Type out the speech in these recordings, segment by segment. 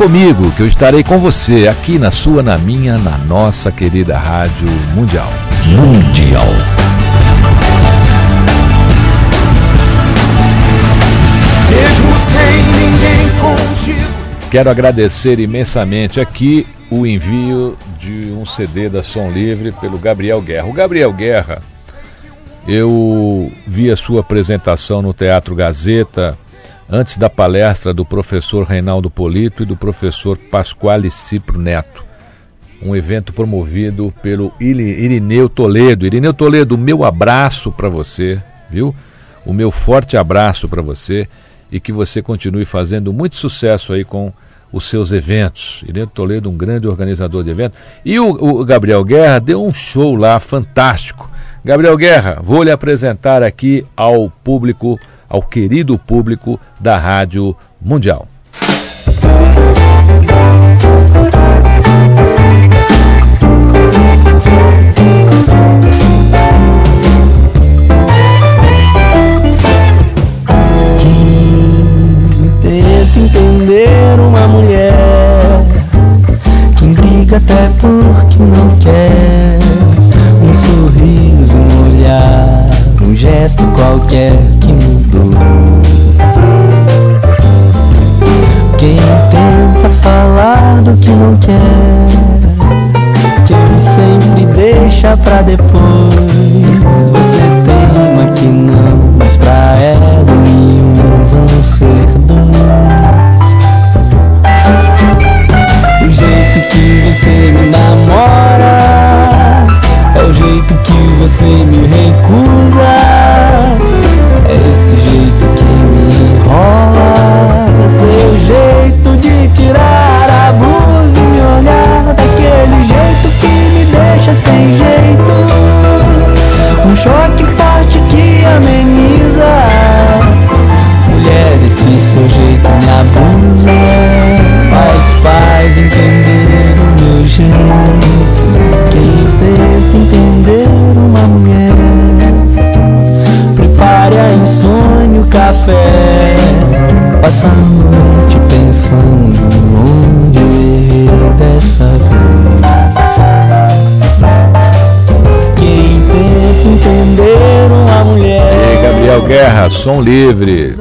Comigo que eu estarei com você aqui na sua, na minha, na nossa querida Rádio Mundial. Mundial. Mesmo sem ninguém contigo. Quero agradecer imensamente aqui o envio de um CD da Som Livre pelo Gabriel Guerra. O Gabriel Guerra, eu vi a sua apresentação no Teatro Gazeta antes da palestra do professor Reinaldo Polito e do professor Pasquale Cipro Neto. Um evento promovido pelo Irineu Toledo. Irineu Toledo, meu abraço para você, viu? O meu forte abraço para você e que você continue fazendo muito sucesso aí com os seus eventos. Irineu Toledo, um grande organizador de eventos. E o, o Gabriel Guerra deu um show lá fantástico. Gabriel Guerra, vou lhe apresentar aqui ao público ao querido público da Rádio Mundial. Uma mulher, quem briga até porque não quer um sorriso, um olhar, um gesto qualquer que quem tenta falar do que não quer, quem sempre deixa pra depois. Você teima que não, mas pra ela noite pensando Onde eu dessa vez Quem tenta entender uma mulher E Gabriel Guerra, som livre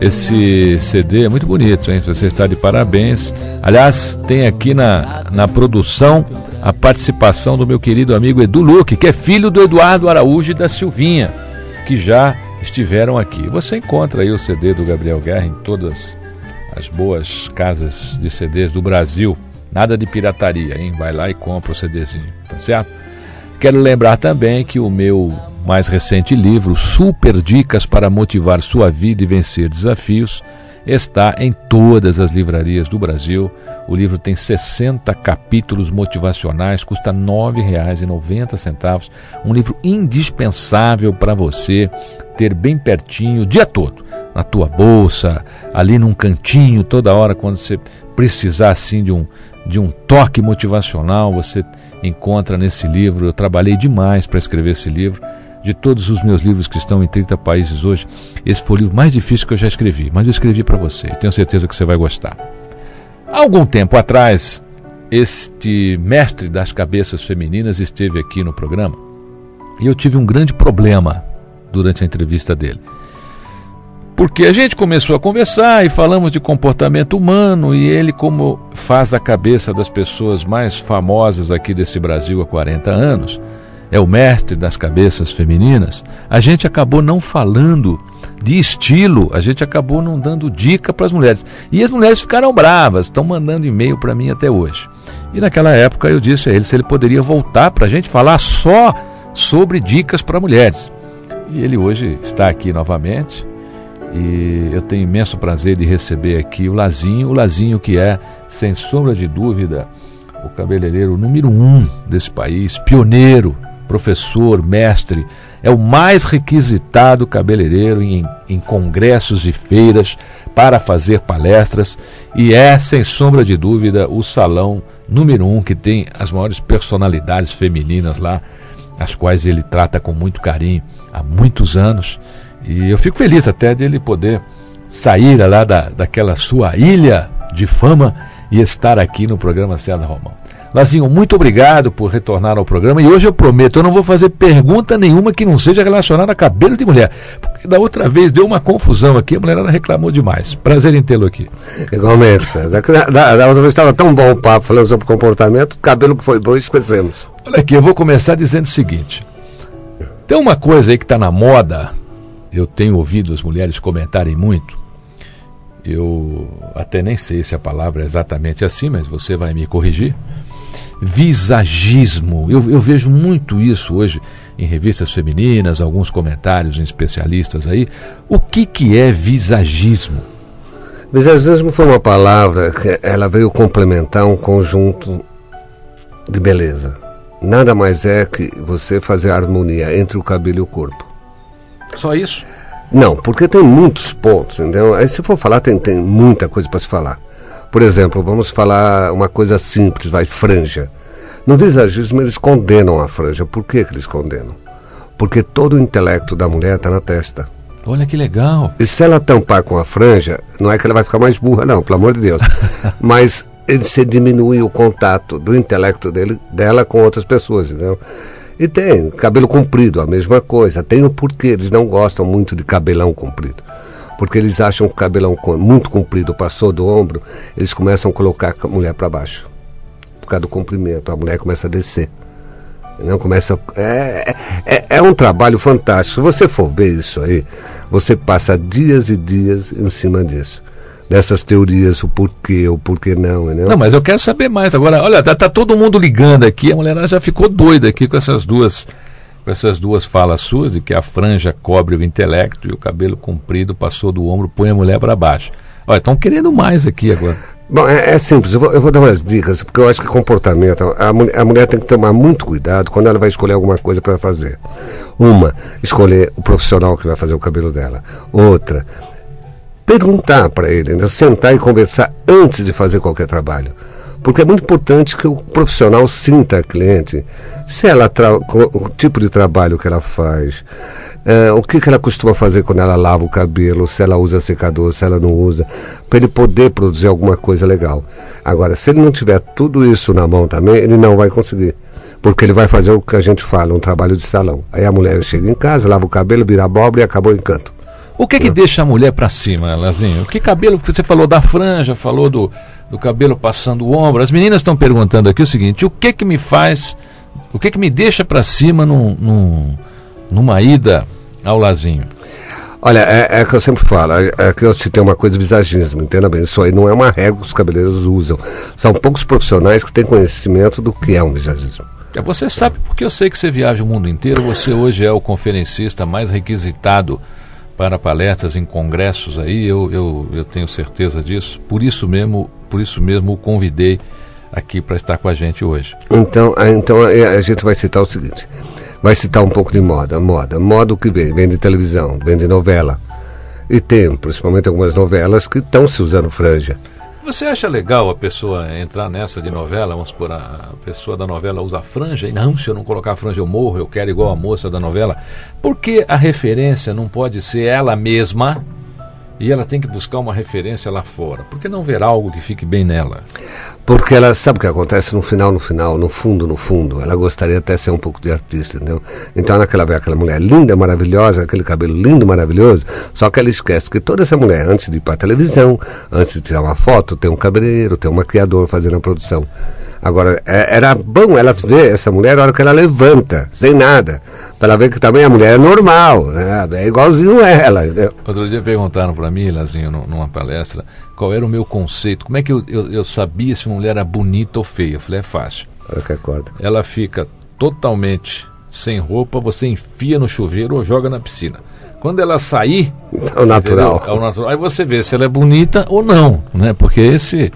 esse CD é muito bonito, hein? Você está de parabéns. Aliás, tem aqui na, na produção a participação do meu querido amigo Edu Luque, que é filho do Eduardo Araújo e da Silvinha que já estiveram aqui. Você encontra aí o CD do Gabriel Guerra em todas as boas casas de CDs do Brasil. Nada de pirataria, hein? Vai lá e compra o CDzinho, tá certo? Quero lembrar também que o meu mais recente livro, Super Dicas para Motivar Sua Vida e Vencer Desafios, está em todas as livrarias do Brasil. O livro tem 60 capítulos motivacionais, custa R$ 9,90. Um livro indispensável para você ter bem pertinho o dia todo, na tua bolsa, ali num cantinho, toda hora quando você precisar assim de um de um toque motivacional, você encontra nesse livro. Eu trabalhei demais para escrever esse livro de todos os meus livros que estão em 30 países hoje, esse foi o livro mais difícil que eu já escrevi, mas eu escrevi para você. Tenho certeza que você vai gostar. Há algum tempo atrás, este mestre das cabeças femininas esteve aqui no programa e eu tive um grande problema durante a entrevista dele. Porque a gente começou a conversar e falamos de comportamento humano e ele, como faz a cabeça das pessoas mais famosas aqui desse Brasil há 40 anos, é o mestre das cabeças femininas, a gente acabou não falando de estilo, a gente acabou não dando dica para as mulheres. E as mulheres ficaram bravas, estão mandando e-mail para mim até hoje. E naquela época eu disse a ele se ele poderia voltar para a gente falar só sobre dicas para mulheres. E ele hoje está aqui novamente. E eu tenho imenso prazer de receber aqui o Lazinho, o Lazinho que é, sem sombra de dúvida, o cabeleireiro número um desse país, pioneiro professor, mestre, é o mais requisitado cabeleireiro em, em congressos e feiras para fazer palestras e é, sem sombra de dúvida, o salão número um que tem as maiores personalidades femininas lá, as quais ele trata com muito carinho há muitos anos. E eu fico feliz até de ele poder sair lá da, daquela sua ilha de fama e estar aqui no programa César Romão. Lazinho, muito obrigado por retornar ao programa. E hoje eu prometo, eu não vou fazer pergunta nenhuma que não seja relacionada a cabelo de mulher. Porque da outra vez deu uma confusão aqui, a mulherada reclamou demais. Prazer em tê-lo aqui. Igualmente, César. Da, da outra vez estava tão bom o papo falando sobre comportamento, cabelo que foi bom esquecemos. Olha aqui, eu vou começar dizendo o seguinte. Tem uma coisa aí que está na moda, eu tenho ouvido as mulheres comentarem muito. Eu até nem sei se a palavra é exatamente assim, mas você vai me corrigir visagismo. Eu, eu, vejo muito isso hoje em revistas femininas, alguns comentários em especialistas aí. O que, que é visagismo? Visagismo foi uma palavra que ela veio complementar um conjunto de beleza. Nada mais é que você fazer a harmonia entre o cabelo e o corpo. Só isso? Não, porque tem muitos pontos, entendeu? Aí se for falar, tem, tem muita coisa para se falar. Por exemplo, vamos falar uma coisa simples, vai, franja. No visagismo eles condenam a franja. Por que, que eles condenam? Porque todo o intelecto da mulher está na testa. Olha que legal. E se ela tampar com a franja, não é que ela vai ficar mais burra, não, pelo amor de Deus. Mas ele se diminui o contato do intelecto dele, dela com outras pessoas, entendeu? E tem cabelo comprido, a mesma coisa. Tem o porquê, eles não gostam muito de cabelão comprido porque eles acham que o cabelão muito comprido passou do ombro, eles começam a colocar a mulher para baixo. Por causa do comprimento, a mulher começa a descer. Não começa. É, é, é um trabalho fantástico. Se você for ver isso aí, você passa dias e dias em cima disso dessas teorias, o porquê, o porquê não, entendeu? Não, mas eu quero saber mais. Agora, olha, tá, tá todo mundo ligando aqui, a mulher já ficou doida aqui com essas duas com essas duas falas suas, de que a franja cobre o intelecto e o cabelo comprido passou do ombro, põe a mulher para baixo. Olha, estão querendo mais aqui agora. Bom, é, é simples, eu vou, eu vou, dar umas dicas, porque eu acho que comportamento, a, a mulher tem que tomar muito cuidado quando ela vai escolher alguma coisa para fazer. Uma, escolher o profissional que vai fazer o cabelo dela. Outra, perguntar para ele, né? sentar e conversar antes de fazer qualquer trabalho. Porque é muito importante que o profissional sinta a cliente, se ela o tipo de trabalho que ela faz, é, o que, que ela costuma fazer quando ela lava o cabelo, se ela usa secador, se ela não usa, para ele poder produzir alguma coisa legal. Agora, se ele não tiver tudo isso na mão também, ele não vai conseguir. Porque ele vai fazer o que a gente fala, um trabalho de salão. Aí a mulher chega em casa, lava o cabelo, vira abóbora e acabou o encanto. O que que deixa a mulher para cima, Lazinho? O que cabelo, você falou da franja, falou do, do cabelo passando o ombro. As meninas estão perguntando aqui o seguinte: o que que me faz, o que que me deixa para cima num, num, numa ida ao Lazinho? Olha, é, é que eu sempre falo, é, é que eu citei uma coisa de visagismo, entenda bem, isso aí não é uma regra que os cabeleireiros usam. São poucos profissionais que têm conhecimento do que é um visagismo. É, você sabe porque eu sei que você viaja o mundo inteiro, você hoje é o conferencista mais requisitado para palestras em congressos aí, eu, eu, eu tenho certeza disso. Por isso mesmo, por isso mesmo o convidei aqui para estar com a gente hoje. Então, então a gente vai citar o seguinte: vai citar um pouco de moda, moda, moda o que vem, vem de televisão, vem de novela. E tem, principalmente algumas novelas que estão se usando franja. Você acha legal a pessoa entrar nessa de novela? Vamos supor, a pessoa da novela usa franja e não, se eu não colocar franja eu morro, eu quero igual a moça da novela. Por que a referência não pode ser ela mesma e ela tem que buscar uma referência lá fora? Por que não ver algo que fique bem nela? Porque ela sabe o que acontece no final, no final, no fundo, no fundo. Ela gostaria até ser um pouco de artista, entendeu? Então naquela vê aquela mulher linda, maravilhosa, aquele cabelo lindo, maravilhoso, só que ela esquece que toda essa mulher, antes de ir para a televisão, antes de tirar uma foto, tem um cabeleireiro, tem um maquiador fazendo a produção. Agora, é, era bom elas ver essa mulher na hora que ela levanta, sem nada, para ela ver que também a mulher é normal, né? é igualzinho ela, entendeu? Outro dia perguntaram para mim, Lazinho, numa palestra, qual era o meu conceito, como é que eu, eu, eu sabia se uma mulher era bonita ou feia? Eu falei, é fácil. Acorda. Ela fica totalmente sem roupa, você enfia no chuveiro ou joga na piscina. Quando ela sair, é o natural. entendeu? É o natural. Aí você vê se ela é bonita ou não, né? Porque esse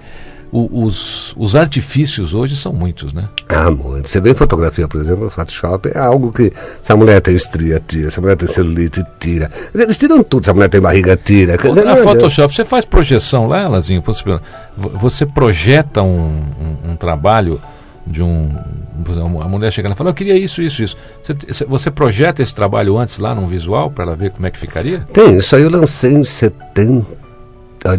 o- os, os artifícios hoje são muitos, né? Ah, muito. Você vê em fotografia, por exemplo, o Photoshop é algo que se a mulher tem estria, tira, se a mulher tem celulite, tira. Eles tiram tudo, se a mulher tem barriga, tira. Quer dizer, Na adianta. Photoshop, você faz projeção lá, Lazinho? Você projeta um, um- um trabalho de um. A mulher chega lá e fala, eu queria isso, isso, isso. Você, você projeta esse trabalho antes lá num visual para ela ver como é que ficaria? Tem, isso aí eu lancei em 70.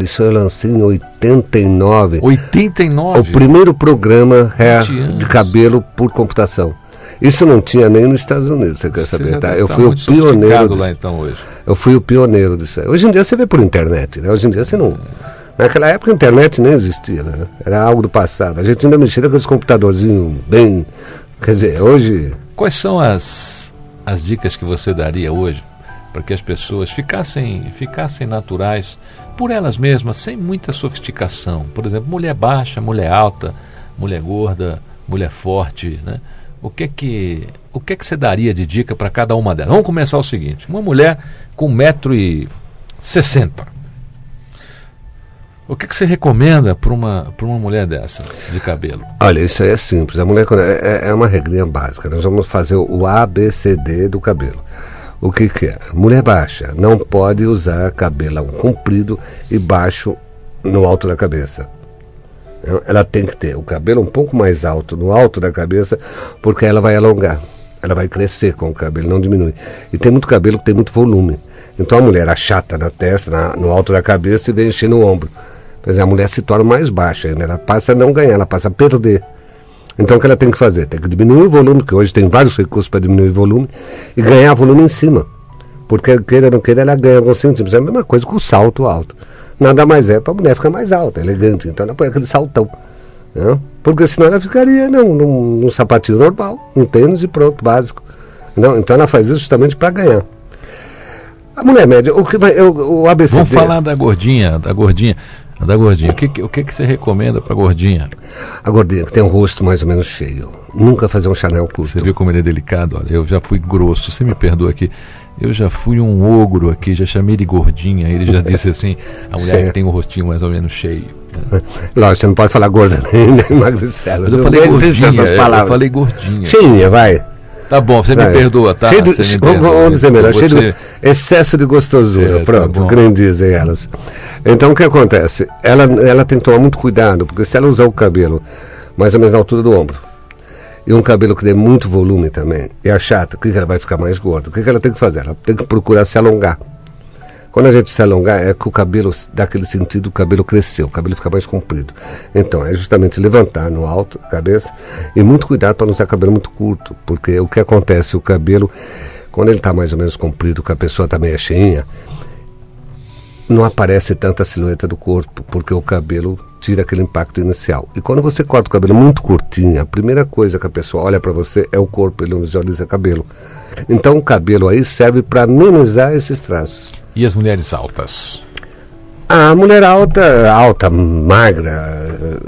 Isso eu lancei em 89. 89? O primeiro programa é, 20 anos. de cabelo por computação. Isso não tinha nem nos Estados Unidos, você quer Você saber, tá? Eu tá fui o pioneiro. disso. lá então hoje. Eu fui o pioneiro disso aí. Hoje em dia você vê por internet, né? Hoje em dia você não. Naquela época a internet nem existia, né? Era algo do passado. A gente ainda mexia com esse computadorzinho bem. Quer dizer, hoje. Quais são as, as dicas que você daria hoje para que as pessoas ficassem, ficassem naturais por elas mesmas, sem muita sofisticação? Por exemplo, mulher baixa, mulher alta, mulher gorda, mulher forte, né? O que é que, o que, é que você daria de dica para cada uma delas? Vamos começar o seguinte: uma mulher com 1,60m. O que, é que você recomenda para uma, uma mulher dessa, de cabelo? Olha, isso aí é simples. A mulher é, é- é uma regrinha básica. Nós vamos fazer o ABCD do cabelo. O que, que é? Mulher baixa não pode usar cabelo comprido e baixo no alto da cabeça. Ela tem que ter o cabelo um pouco mais alto no alto da cabeça, porque ela vai alongar. Ela vai crescer com o cabelo, não diminui. E tem muito cabelo que tem muito volume. Então a mulher achata na testa, na- no alto da cabeça e vem encher no ombro. Quer dizer, a mulher se torna mais baixa. Ela passa a não ganhar, ela passa a perder. Então o que ela tem que fazer? Tem que diminuir o volume, porque hoje tem vários recursos para diminuir o volume, e ganhar volume em cima. Porque queira ou não queira, ela ganha alguns centímetros. É a mesma coisa com o salto alto. Nada mais é para a mulher ficar mais alta, elegante. Então ela põe aquele saltão. né? Porque senão ela ficaria num, num, num sapatinho normal, um tênis e pronto, básico. Não, então ela faz isso justamente para ganhar. A mulher média, o que vai, o, o ABCD. Vamos falar da gordinha, da gordinha, da gordinha. O que, o que, que você recomenda para gordinha? A gordinha que tem um rosto mais ou menos cheio. Nunca fazer um Chanel curto. Você viu como ele é delicado? Olha, eu já fui grosso, você me perdoa aqui. Eu já fui um ogro aqui, já chamei de gordinha. Ele já disse assim: a mulher que tem o rostinho mais ou menos cheio. Lógico, você não pode falar gorda nem. Mas eu Não falei existe gordinha, essas eu palavras. falei gordinha. Cheinha, vai. Tá bom, você me perdoa, tá? Cheio me vamos, perdoa. vamos dizer melhor, cheio Você- de excesso de gostosura. É, tá Pronto, dizem elas. Então o que acontece? Ela, ela tem que tomar muito cuidado, porque se ela usar o cabelo mais ou menos na altura do ombro, e um cabelo que dê muito volume também, e a chata, o que, que ela vai ficar mais gorda? O que, que ela tem que fazer? Ela tem que procurar se alongar. Quando a gente se alongar, é que o cabelo, dá aquele sentido, o cabelo cresceu, o cabelo fica mais comprido. Então, é justamente levantar no alto da cabeça e muito cuidado para não usar cabelo muito curto, porque o que acontece, o cabelo, quando ele está mais ou menos comprido, que a pessoa está meio cheinha, não aparece tanta silhueta do corpo, porque o cabelo tira aquele impacto inicial. E quando você corta o cabelo muito curtinho, a primeira coisa que a pessoa olha para você é o corpo, ele não visualiza cabelo. Então o cabelo aí serve para amenizar esses traços. E as mulheres altas? A mulher alta, alta, magra,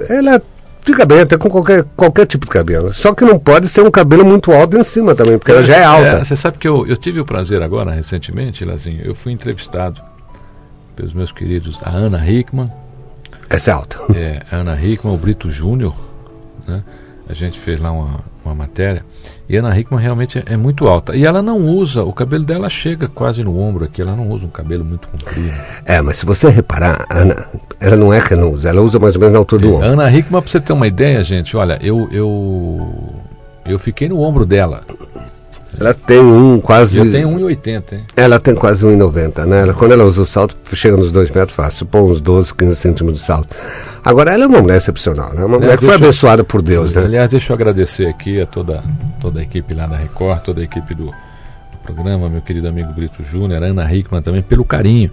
ela fica bem até com qualquer, qualquer tipo de cabelo. Só que não pode ser um cabelo muito alto em cima também, porque ela já é alta. Você sabe que eu, eu tive o prazer agora, recentemente, Lazinho, eu fui entrevistado pelos meus queridos, a Ana Hickman, Essa é alta. é, Ana Hickman, o Brito Júnior, né? A gente fez lá uma, uma matéria. E a Ana Hickman realmente é, é muito alta. E ela não usa, o cabelo dela chega quase no ombro aqui, ela não usa um cabelo muito comprido. É, mas se você reparar, Ana, ela não é que ela não usa, ela usa mais ou menos na altura do A ombro. Ana Hickman, pra você ter uma ideia, gente, olha, eu, eu, eu fiquei no ombro dela. Ela tem um quase. Eu tenho 1,80, hein? Ela tem quase 1,90, né? Ela, quando ela usa o salto, chega nos 2 metros fácil, põe uns 12, 15 centímetros de salto. Agora, ela é uma mulher excepcional, né? Uma mulher que foi deixa eu- abençoada por Deus, né? Aliás, deixa eu agradecer aqui a toda, toda a equipe lá da Record, toda a equipe do, do programa, meu querido amigo Brito Júnior, Ana Hickman também, pelo carinho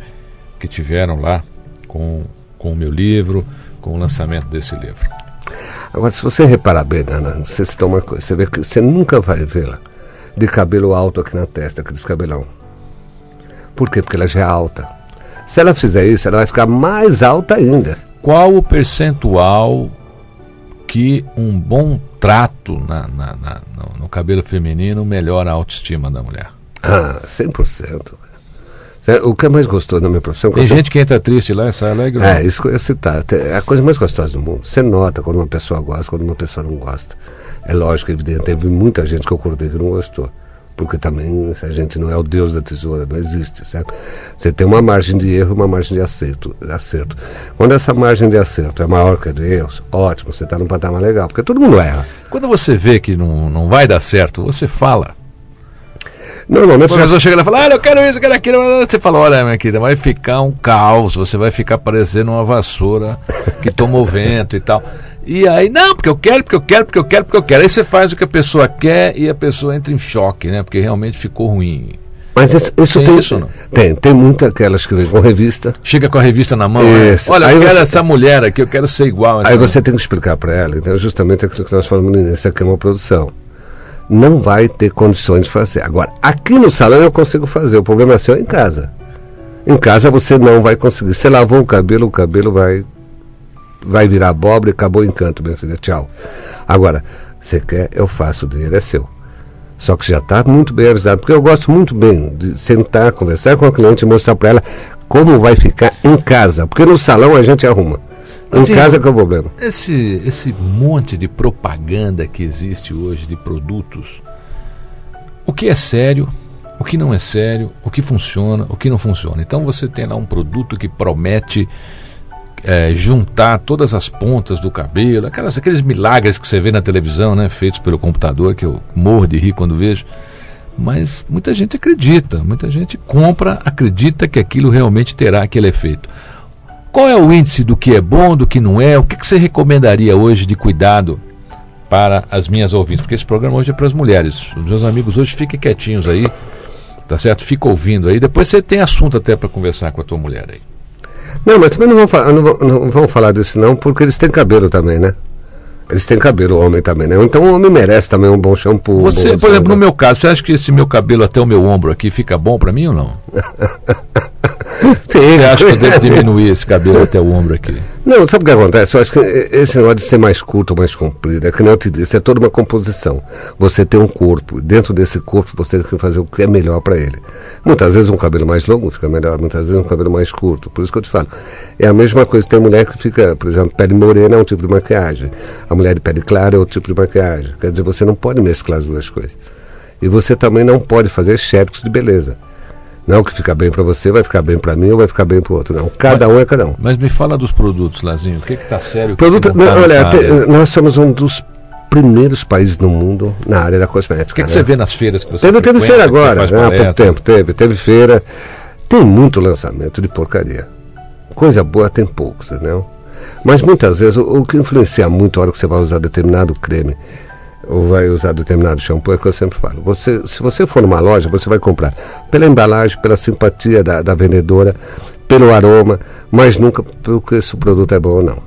que tiveram lá com, com o meu livro, com o lançamento desse livro. Agora, se você reparar bem, Ana, você se toma uma coisa, você vê que você nunca vai vê-la de cabelo alto aqui na testa, aqueles cabelão. Por quê? Porque ela já é alta. Se ela fizer isso, ela vai ficar mais alta ainda. Qual o percentual que um bom trato na, na- na- no, no cabelo feminino melhora a autoestima da mulher? Ah, 100%. Cê- O que é mais gostoso na minha profissão... Tem gente que entra triste lá e sai alegre. É, isso que eu ia citar. É a coisa mais gostosa do mundo. Você nota quando uma pessoa gosta, quando uma pessoa não gosta. É lógico, evidente. Teve muita gente que eu acordei que não gostou. Porque também a gente não é o deus da tesoura, não existe, certo? Você tem uma margem de erro e uma margem de acerto, acerto. Quando essa margem de acerto é maior que a de erros, ótimo, você está num patamar legal, porque todo mundo erra. Quando você vê que não, não vai dar certo, você fala. Normalmente, O professor chega lá e fala, olha, eu quero isso, eu quero aquilo. Você fala, olha, minha querida, vai ficar um caos, você vai ficar parecendo uma vassoura que tomou vento e tal. E aí, não, porque eu quero, porque eu quero, porque eu quero, porque eu quero. Aí você faz o que a pessoa quer e a pessoa entra em choque, né? Porque realmente ficou ruim. mas isso, isso Tem tem, isso tem, tem muitas aquelas que vêm com revista. Chega com a revista na mão, né? Isso. olha, eu Aí quero você- essa mulher aqui, eu quero ser igual. a Aí você tem que explicar para ela, então, justamente aquilo que nós falamos no início, aqui é uma produção. Não vai ter condições de fazer. Agora, aqui no salão eu consigo fazer, o problema é seu em casa. Em casa você não vai conseguir. Você lavou o cabelo, o cabelo vai vai virar abóbora e acabou o encanto, minha filha. Tchau. Agora, você quer, eu faço, o dinheiro é seu. Só que já está muito bem avisado, porque eu gosto muito bem de sentar, conversar com a cliente e mostrar para ela como vai ficar em casa. Porque no salão a gente arruma. Em Assim, casa que é o problema. Esse, esse monte de propaganda que existe hoje de produtos, o que é sério, o que não é sério, o que funciona, o que não funciona. Então você tem lá um produto que promete é, juntar todas as pontas do cabelo, aquelas, aqueles milagres que você vê na televisão, né, feitos pelo computador, que eu morro de rir quando vejo. Mas muita gente acredita, muita gente compra, acredita que aquilo realmente terá aquele efeito. Qual é o índice do que é bom, do que não é? O que, que você recomendaria hoje de cuidado para as minhas ouvintes? Porque esse programa hoje é para as mulheres. Os meus amigos hoje fiquem quietinhos aí, tá certo? Fica ouvindo aí. Depois você tem assunto até para conversar com a tua mulher aí. Não, mas também não vão, falar, não, vão, não vão falar disso não, porque eles têm cabelo também, né? Eles têm cabelo, o homem também, né? Então o homem merece também um bom shampoo. um Você, bom por exemplo, no desodorante. meu caso, você acha que esse meu cabelo até o meu ombro aqui fica bom para mim ou não? Você acha que eu devo diminuir esse cabelo até o ombro aqui? Não, sabe o que acontece? Eu acho que esse negócio de ser mais curto ou mais comprido, é que nem eu te disse, é toda uma composição. Você tem um corpo, dentro desse corpo você tem que fazer o que é melhor para ele. Muitas vezes um cabelo mais longo fica melhor, muitas vezes um cabelo mais curto. Por isso que eu te falo. É a mesma coisa, tem mulher que fica, por exemplo, pele morena é um tipo de maquiagem. A mulher de pele clara é outro tipo de maquiagem. Quer dizer, você não pode mesclar as duas coisas. E você também não pode fazer xéricos de beleza. Não, o que fica bem para você vai ficar bem para mim ou vai ficar bem para o outro. Não, cada um é cada um. Mas me fala dos produtos, Lazinho. O que que tá sério? Produto, que não tá olha, te- nós somos um dos primeiros países no mundo na área da cosmética. O que, que né? você vê nas feiras que você Teve, teve feira agora, né, há pouco tempo, teve, teve feira. Tem muito lançamento de porcaria. Coisa boa tem poucos, entendeu? Mas muitas vezes o, o que influencia muito a hora que você vai usar determinado creme ou vai usar determinado shampoo é que eu sempre falo. Você, se você for numa loja, você vai comprar pela embalagem, pela simpatia da, da vendedora, pelo aroma, mas nunca porque se o produto é bom ou não.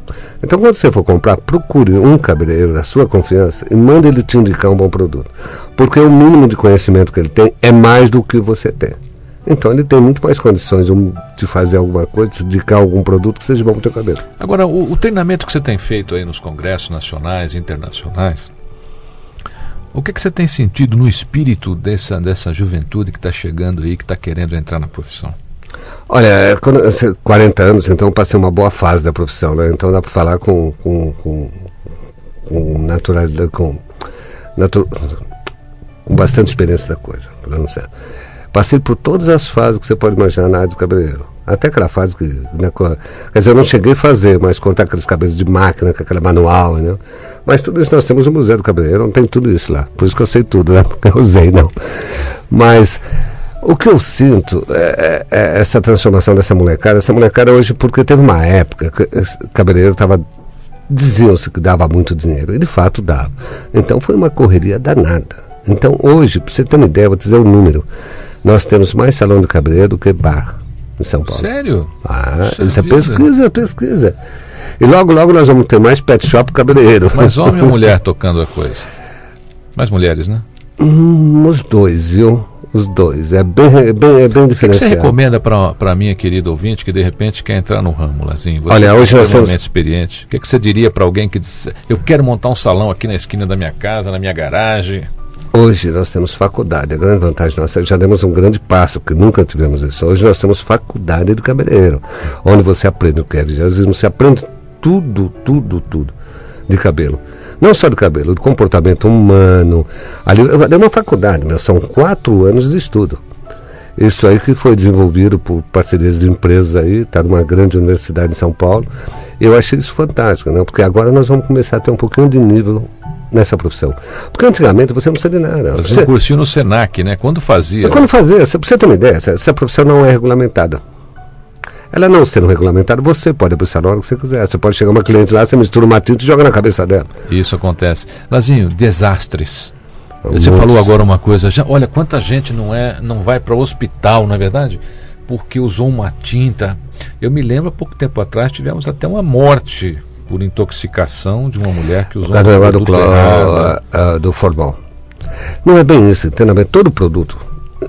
Então, quando você for comprar, procure um cabeleireiro da sua confiança e mande ele te indicar um bom produto. Porque o mínimo de conhecimento que ele tem é mais do que você tem. Então, ele tem muito mais condições de fazer alguma coisa, de indicar algum produto que seja bom para o teu cabelo. Agora, o, o treinamento que você tem feito aí nos congressos nacionais e internacionais, o que, que você tem sentido no espírito dessa, dessa juventude que está chegando aí, que está querendo entrar na profissão? Olha, quando, eu sei, 40 anos, então passei uma boa fase da profissão, né? Então dá para falar com, com, com, com naturalidade, com, natu, com bastante experiência da coisa. Falando sério. Passei por todas as fases que você pode imaginar na área do cabeleireiro. Até aquela fase que. Né, quer dizer, eu não cheguei a fazer, mas cortar aqueles cabelos de máquina, com aquela manual, né? Mas tudo isso nós temos no Museu do Cabeleireiro, não tem tudo isso lá. Por isso que eu sei tudo, né? Porque eu usei, não. Mas o que eu sinto é, é, é essa transformação dessa molecada. Essa molecada hoje, porque teve uma época que o cabeleireiro estava. Diziam-se que dava muito dinheiro, e de fato dava. Então foi uma correria danada. Então hoje, para você ter uma ideia, vou dizer o um número. Nós temos mais salão de cabeleireiro do que bar em São Paulo. Sério? Ah, isso é pesquisa, é pesquisa. E logo, logo nós vamos ter mais pet shop cabeleireiro. Mas homem ou mulher tocando a coisa? Mais mulheres, né? Hum, os dois, viu? Os dois. É bem, é bem, é bem diferenciado. O que você recomenda para a minha querida ouvinte que de repente quer entrar no ramo, Lazinho? Você Olha, hoje é nós temos... experiente. O que, que você diria para alguém que diz, eu quero montar um salão aqui na esquina da minha casa, na minha garagem? Hoje nós temos faculdade. A grande vantagem nossa, já demos um grande passo, que nunca tivemos isso. Hoje nós temos faculdade de cabeleireiro, onde você aprende o que é vigilismo, você aprende tudo, tudo, tudo de cabelo. Não só de cabelo, de comportamento humano. Ali é uma faculdade, mas são quatro anos de estudo. Isso aí que foi desenvolvido por parcerias de empresas aí, está numa grande universidade em São Paulo. Eu achei isso fantástico, né? porque agora nós vamos começar a ter um pouquinho de nível nessa profissão. Porque antigamente você não precisa de nada. Fazia você... um cursinho no Senac, né? Quando fazia. Quando fazia, você, você ter uma ideia, essa, essa profissão não é regulamentada. Ela não sendo regulamentada, você pode abrir na hora que você quiser. Você pode chegar uma cliente lá, você mistura uma tinta e joga na cabeça dela. Isso acontece. Lazinho, desastres. Você falou agora uma coisa, já, olha quanta gente não é, não vai para o hospital, não é verdade? Porque usou uma tinta. Eu me lembro há pouco tempo atrás tivemos até uma morte por intoxicação de uma mulher que usou o um do, uh, uh, do formal. Não é bem isso, entendeu? Todo produto.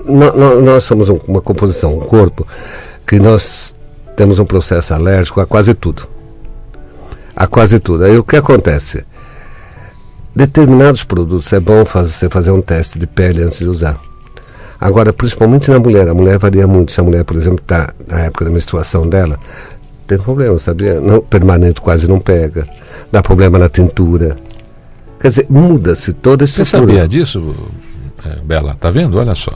No, no, nós somos um, uma composição, um corpo, que nós temos um processo alérgico a quase tudo. A quase tudo. Aí o que acontece? Determinados produtos é bom você fazer um teste de pele antes de usar. Agora, principalmente na mulher, a mulher varia muito. Se a mulher, por exemplo, está na época da menstruação dela, tem problema, sabia? Não, permanente quase não pega. Dá problema na tintura. Quer dizer, muda-se toda a estrutura. Você sabia disso, é, Bela? Tá vendo? Olha só.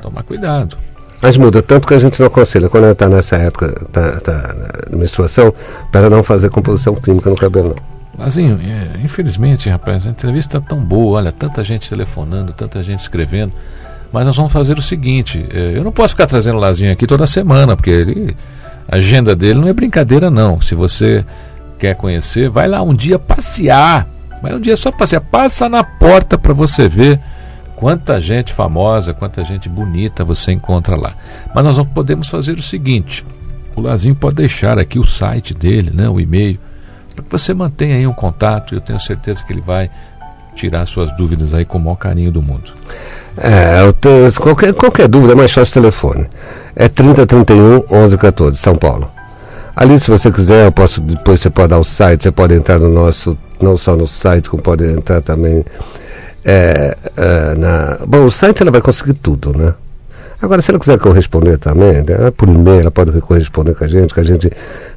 Toma cuidado. Mas muda, tanto que a gente não aconselha, quando ela está nessa época, está tá na menstruação, para não fazer composição química no cabelo, não. Lazinho, é, infelizmente, rapaz, a entrevista está tão boa, olha, tanta gente telefonando, tanta gente escrevendo, mas nós vamos fazer o seguinte, é, eu não posso ficar trazendo o Lazinho aqui toda semana, porque ele agenda dele não é brincadeira, não. Se você quer conhecer, vai lá um dia passear. Vai um dia só passear. Passa na porta para você ver quanta gente famosa, quanta gente bonita você encontra lá. Mas nós podemos fazer o seguinte: o Lazinho pode deixar aqui o site dele, né, o e-mail, para que você mantenha aí um contato. Eu tenho certeza que ele vai tirar suas dúvidas aí com o maior carinho do mundo. É, tenho, qualquer, qualquer dúvida é mais fácil telefone. É 3031 1114, São Paulo. Ali, se você quiser, eu posso, depois você pode dar o site, você pode entrar no nosso, não só no site, como pode entrar também é, é, na. Bom, o site ela vai conseguir tudo, né? Agora, se ela quiser corresponder também, né, por e-mail, ela pode corresponder com a gente, que a gente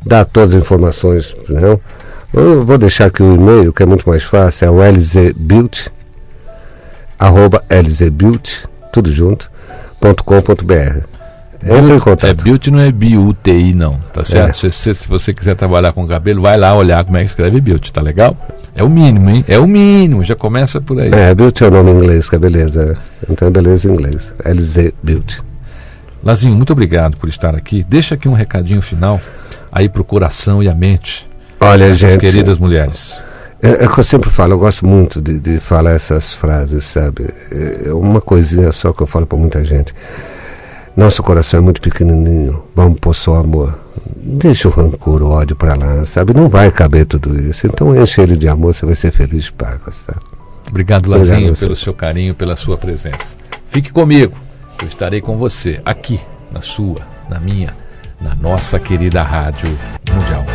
dá todas as informações, não? Eu vou deixar aqui o e-mail, que é muito mais fácil, é o lzbuilt, arroba lzbuilt, tudo junto, ponto. Entra em contato. É Built não é B-U-T-I não, tá certo? É. Se, se, se, você quiser trabalhar com cabelo, vai lá olhar como é que escreve Built, tá legal? É o mínimo, hein? É o mínimo, já começa por aí. É, Built é o nome em inglês, que é beleza. Então é beleza em inglês. LZ Built. Lazinho, muito obrigado por estar aqui. Deixa aqui um recadinho final aí pro coração e a mente Olha, gente. queridas mulheres. É, é que eu sempre falo, eu gosto muito de, de falar essas frases, sabe? É, é uma coisinha só que eu falo para muita gente. Nosso coração é muito pequenininho, vamos pôr só amor. Deixa o rancor, o ódio para lá, sabe? Não vai caber tudo isso. Então enche ele de amor, você vai ser feliz, paga, sabe? Obrigado, Lazinho, Obrigado pelo seu carinho, pela sua presença. Fique comigo, eu estarei com você aqui, na sua, na minha, na nossa querida Rádio Mundial.